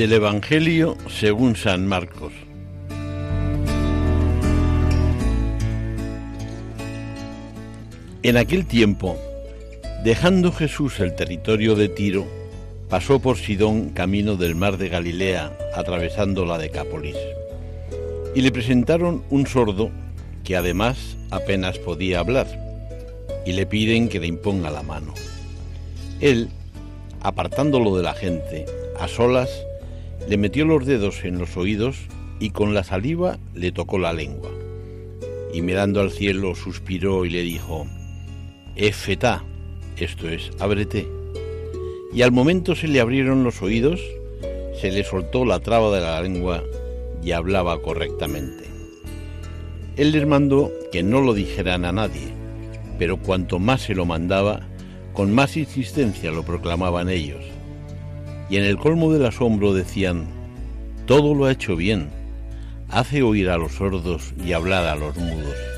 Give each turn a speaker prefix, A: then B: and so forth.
A: Del Evangelio según San Marcos. En aquel tiempo, dejando Jesús el territorio de Tiro, pasó por Sidón camino del mar de Galilea, atravesando la Decápolis. Y le presentaron un sordo que además apenas podía hablar, y le piden que le imponga la mano. Él, apartándolo de la gente, a solas, le metió los dedos en los oídos y con la saliva le tocó la lengua. Y mirando al cielo suspiró y le dijo, Efetá, esto es, ábrete. Y al momento se le abrieron los oídos, se le soltó la traba de la lengua y hablaba correctamente. Él les mandó que no lo dijeran a nadie, pero cuanto más se lo mandaba, con más insistencia lo proclamaban ellos y en el colmo del asombro decían, todo lo ha hecho bien, hace oír a los sordos y hablar a los mudos.